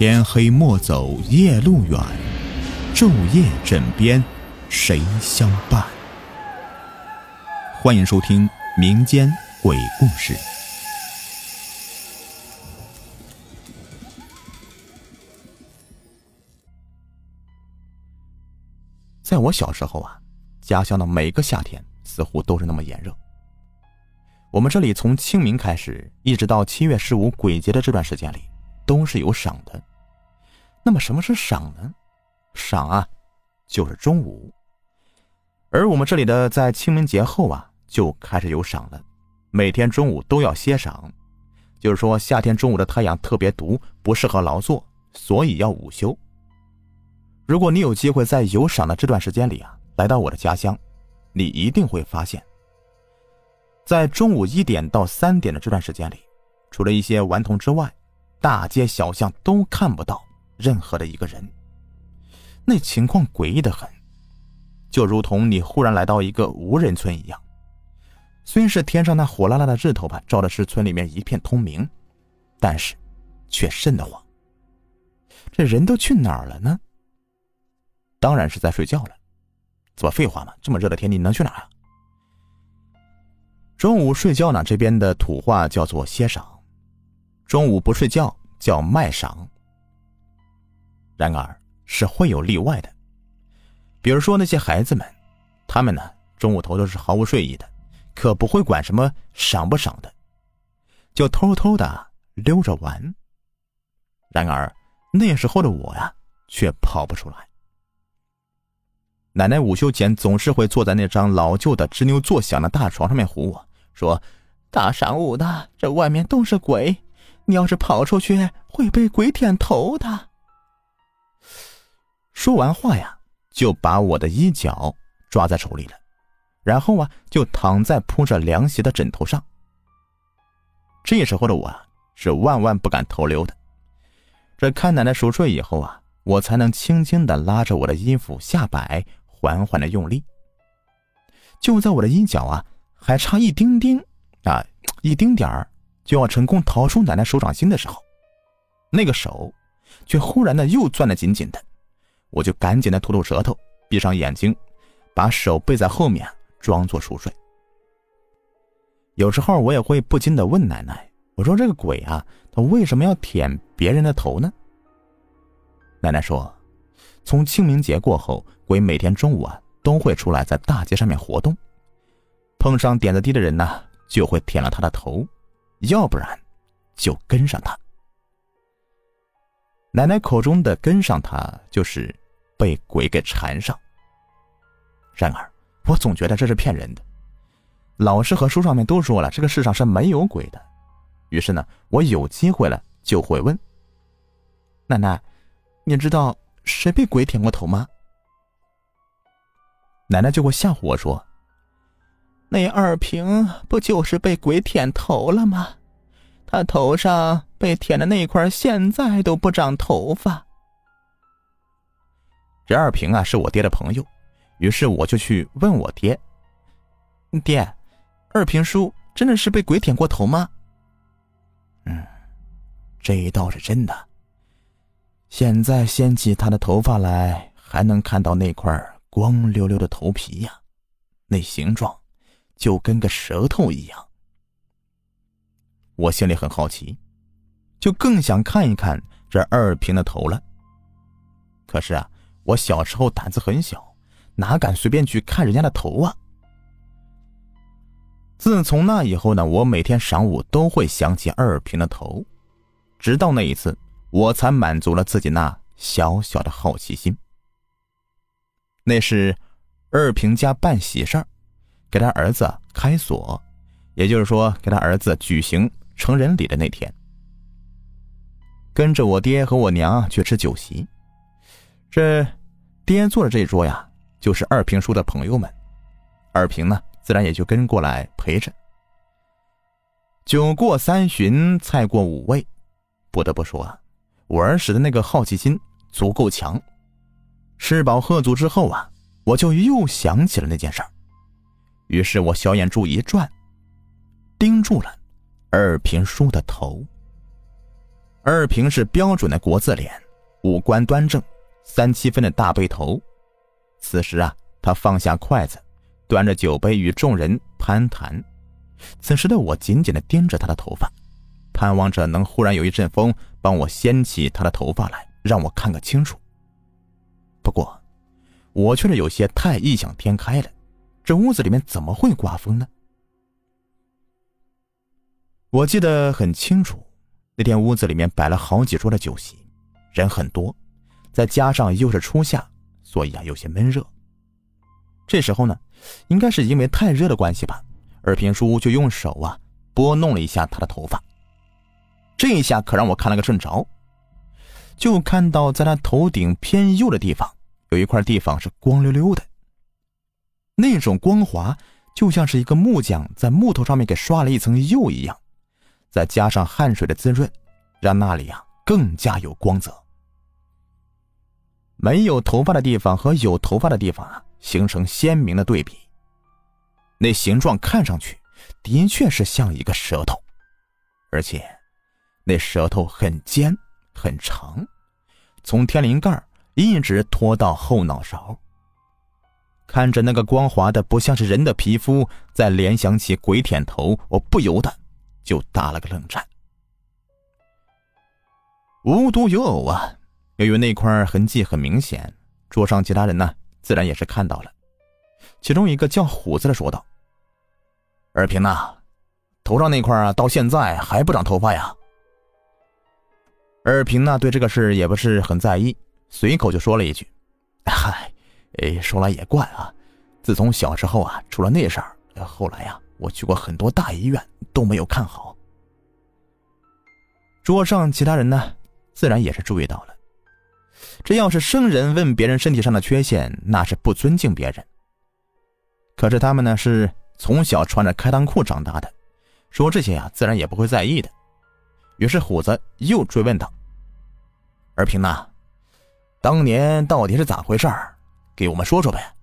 天黑莫走夜路远，昼夜枕边谁相伴？欢迎收听民间鬼故事。在我小时候啊，家乡的每个夏天似乎都是那么炎热。我们这里从清明开始，一直到七月十五鬼节的这段时间里，都是有赏的。那么什么是赏呢？赏啊，就是中午。而我们这里的在清明节后啊，就开始有赏了，每天中午都要歇赏。就是说，夏天中午的太阳特别毒，不适合劳作，所以要午休。如果你有机会在有赏的这段时间里啊，来到我的家乡，你一定会发现，在中午一点到三点的这段时间里，除了一些顽童之外，大街小巷都看不到任何的一个人。那情况诡异的很，就如同你忽然来到一个无人村一样。虽是天上那火辣辣的日头吧，照的是村里面一片通明，但是却瘆得慌。这人都去哪儿了呢？当然是在睡觉了，怎么废话嘛？这么热的天，你能去哪啊？中午睡觉呢？这边的土话叫做歇晌，中午不睡觉叫卖晌。然而，是会有例外的，比如说那些孩子们，他们呢中午头都是毫无睡意的，可不会管什么赏不赏的，就偷偷的溜着玩。然而那时候的我呀，却跑不出来。奶奶午休前总是会坐在那张老旧的吱扭作响的大床上面唬我说：“大晌午的，这外面都是鬼，你要是跑出去会被鬼舔头的。”说完话呀，就把我的衣角抓在手里了，然后啊，就躺在铺着凉席的枕头上。这时候的我啊，是万万不敢偷溜的。这看奶奶熟睡以后啊，我才能轻轻的拉着我的衣服下摆。缓缓的用力，就在我的衣角啊，还差一丁丁啊，一丁点儿就要成功逃出奶奶手掌心的时候，那个手却忽然的又攥得紧紧的，我就赶紧的吐吐舌头，闭上眼睛，把手背在后面，装作熟睡。有时候我也会不禁的问奶奶：“我说这个鬼啊，他为什么要舔别人的头呢？”奶奶说。从清明节过后，鬼每天中午啊都会出来在大街上面活动，碰上点子低的人呢，就会舔了他的头，要不然就跟上他。奶奶口中的跟上他，就是被鬼给缠上。然而，我总觉得这是骗人的，老师和书上面都说了，这个世上是没有鬼的。于是呢，我有机会了就会问奶奶：“你知道？”谁被鬼舔过头吗？奶奶就会吓唬我说：“那二平不就是被鬼舔头了吗？他头上被舔的那块现在都不长头发。”这二平啊是我爹的朋友，于是我就去问我爹：“爹，二平叔真的是被鬼舔过头吗？”“嗯，这倒是真的。”现在掀起他的头发来，还能看到那块光溜溜的头皮呀，那形状就跟个舌头一样。我心里很好奇，就更想看一看这二平的头了。可是啊，我小时候胆子很小，哪敢随便去看人家的头啊？自从那以后呢，我每天晌午都会想起二平的头，直到那一次。我才满足了自己那小小的好奇心。那是二平家办喜事儿，给他儿子开锁，也就是说给他儿子举行成人礼的那天，跟着我爹和我娘去吃酒席。这爹坐的这一桌呀，就是二平叔的朋友们，二平呢自然也就跟过来陪着。酒过三巡，菜过五味，不得不说啊。我儿时的那个好奇心足够强，吃饱喝足之后啊，我就又想起了那件事儿，于是我小眼珠一转，盯住了二平叔的头。二平是标准的国字脸，五官端正，三七分的大背头。此时啊，他放下筷子，端着酒杯与众人攀谈。此时的我紧紧的盯着他的头发，盼望着能忽然有一阵风帮我掀起他的头发来，让我看个清楚。不过，我却是有些太异想天开了，这屋子里面怎么会刮风呢？我记得很清楚，那天屋子里面摆了好几桌的酒席，人很多，再加上又是初夏，所以啊有些闷热。这时候呢，应该是因为太热的关系吧，二平叔就用手啊拨弄了一下他的头发。这一下可让我看了个正着，就看到在他头顶偏右的地方有一块地方是光溜溜的，那种光滑就像是一个木匠在木头上面给刷了一层釉一样。再加上汗水的滋润，让那里啊更加有光泽。没有头发的地方和有头发的地方啊，形成鲜明的对比。那形状看上去的确是像一个舌头，而且那舌头很尖很长，从天灵盖一直拖到后脑勺。看着那个光滑的不像是人的皮肤，再联想起鬼舔头，我不由得。就打了个冷战。无独有偶啊，由于那块痕迹很明显，桌上其他人呢自然也是看到了。其中一个叫虎子的说道：“二平呐，头上那块啊，到现在还不长头发呀？”二平呢对这个事也不是很在意，随口就说了一句：“嗨，哎，说来也怪啊，自从小时候啊出了那事儿，后来呀。”我去过很多大医院，都没有看好。桌上其他人呢，自然也是注意到了。这要是生人问别人身体上的缺陷，那是不尊敬别人。可是他们呢，是从小穿着开裆裤长大的，说这些呀，自然也不会在意的。于是虎子又追问道：“二平呐，当年到底是咋回事儿？给我们说说呗。”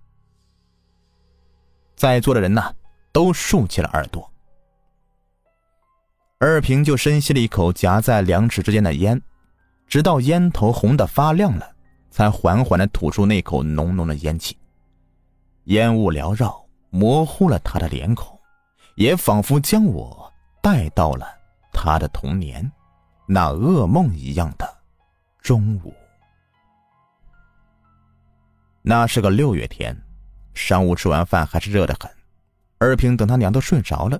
在座的人呢？都竖起了耳朵。二平就深吸了一口夹在两指之间的烟，直到烟头红的发亮了，才缓缓的吐出那口浓浓的烟气。烟雾缭绕，模糊了他的脸孔，也仿佛将我带到了他的童年，那噩梦一样的中午。那是个六月天，上午吃完饭还是热得很。二平等他娘都睡着了，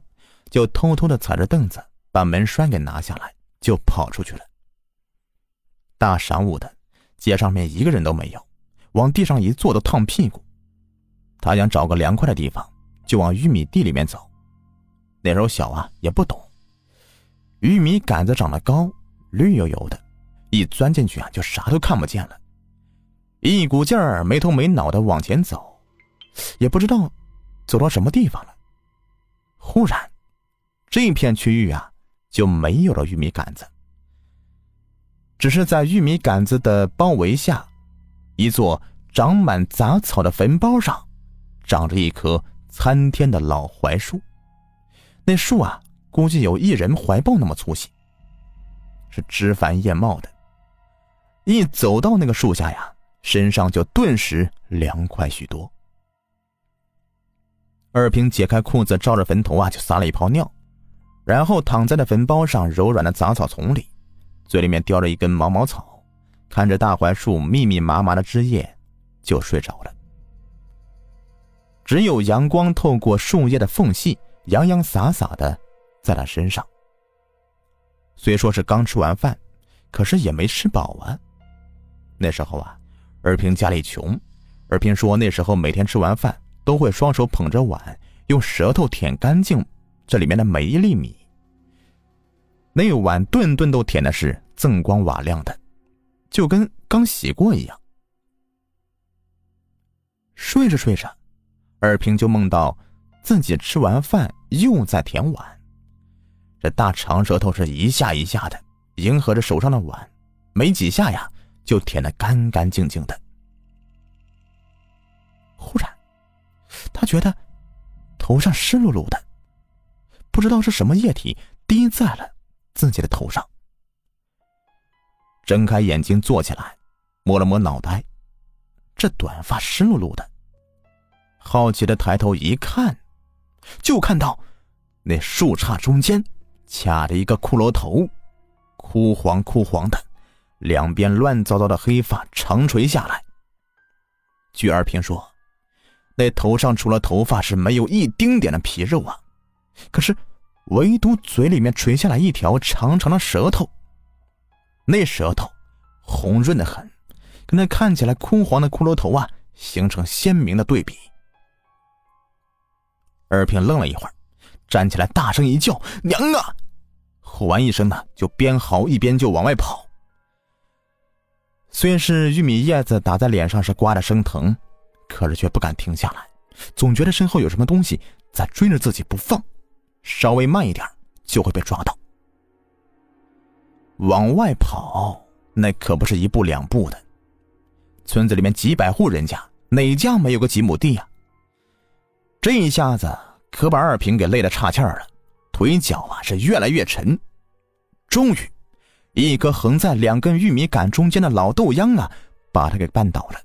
就偷偷的踩着凳子，把门栓给拿下来，就跑出去了。大晌午的，街上面一个人都没有，往地上一坐都烫屁股。他想找个凉快的地方，就往玉米地里面走。那时候小啊，也不懂，玉米杆子长得高，绿油油的，一钻进去啊，就啥都看不见了。一股劲儿没头没脑的往前走，也不知道。走到什么地方了？忽然，这片区域啊就没有了玉米杆子，只是在玉米杆子的包围下，一座长满杂草的坟包上，长着一棵参天的老槐树。那树啊，估计有一人怀抱那么粗细，是枝繁叶茂的。一走到那个树下呀，身上就顿时凉快许多。二平解开裤子，照着坟头啊就撒了一泡尿，然后躺在了坟包上柔软的杂草丛里，嘴里面叼着一根毛毛草，看着大槐树密密麻麻的枝叶，就睡着了。只有阳光透过树叶的缝隙，洋洋洒洒的在他身上。虽说是刚吃完饭，可是也没吃饱啊。那时候啊，二平家里穷，二平说那时候每天吃完饭。都会双手捧着碗，用舌头舔干净这里面的每一粒米。那碗顿顿都舔的是锃光瓦亮的，就跟刚洗过一样。睡着睡着，二平就梦到自己吃完饭又在舔碗，这大长舌头是一下一下的迎合着手上的碗，没几下呀就舔得干干净净的。忽然。他觉得头上湿漉漉的，不知道是什么液体滴在了自己的头上。睁开眼睛坐起来，摸了摸脑袋，这短发湿漉漉的。好奇的抬头一看，就看到那树杈中间卡着一个骷髅头，枯黄枯黄的，两边乱糟糟的黑发长垂下来。据二平说，那头上除了头发是没有一丁点的皮肉啊，可是唯独嘴里面垂下来一条长长的舌头。那舌头红润的很，跟那看起来枯黄的骷髅头啊形成鲜明的对比。二平愣了一会儿，站起来大声一叫：“娘啊！”吼完一声呢，就边嚎一边就往外跑。虽然是玉米叶子打在脸上是刮的生疼，可是却不敢停下来，总觉得身后有什么东西在追着自己不放，稍微慢一点就会被抓到。往外跑，那可不是一步两步的。村子里面几百户人家，哪家没有个几亩地呀？这一下子可把二平给累得岔气儿了，腿脚啊是越来越沉。终于，一颗横在两根玉米杆中间的老豆秧啊，把他给绊倒了，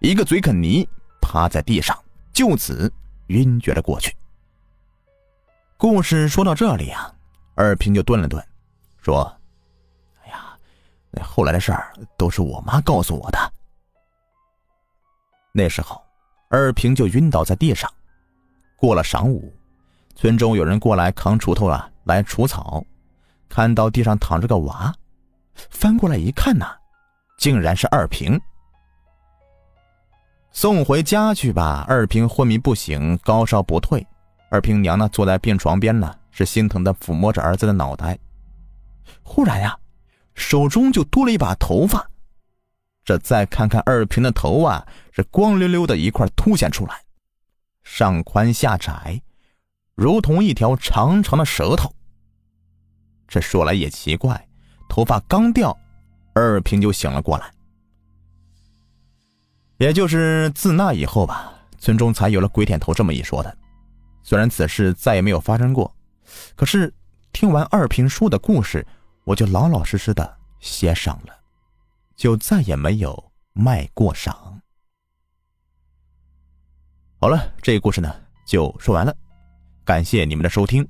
一个嘴啃泥，趴在地上，就此晕厥了过去。故事说到这里啊，二平就顿了顿，说：“哎呀，那后来的事儿都是我妈告诉我的。”那时候，二平就晕倒在地上。过了晌午，村中有人过来扛锄头啊，来除草，看到地上躺着个娃，翻过来一看呐，竟然是二平。送回家去吧，二平昏迷不醒，高烧不退。二平娘呢，坐在病床边呢，是心疼的抚摸着儿子的脑袋。忽然呀，手中就多了一把头发，这再看看二平的头啊，是光溜溜的一块凸显出来。上宽下窄，如同一条长长的舌头。这说来也奇怪，头发刚掉，二平就醒了过来。也就是自那以后吧，村中才有了“鬼点头”这么一说的。虽然此事再也没有发生过，可是听完二平叔的故事，我就老老实实的歇上了，就再也没有卖过赏。好了，这个故事呢就说完了，感谢你们的收听。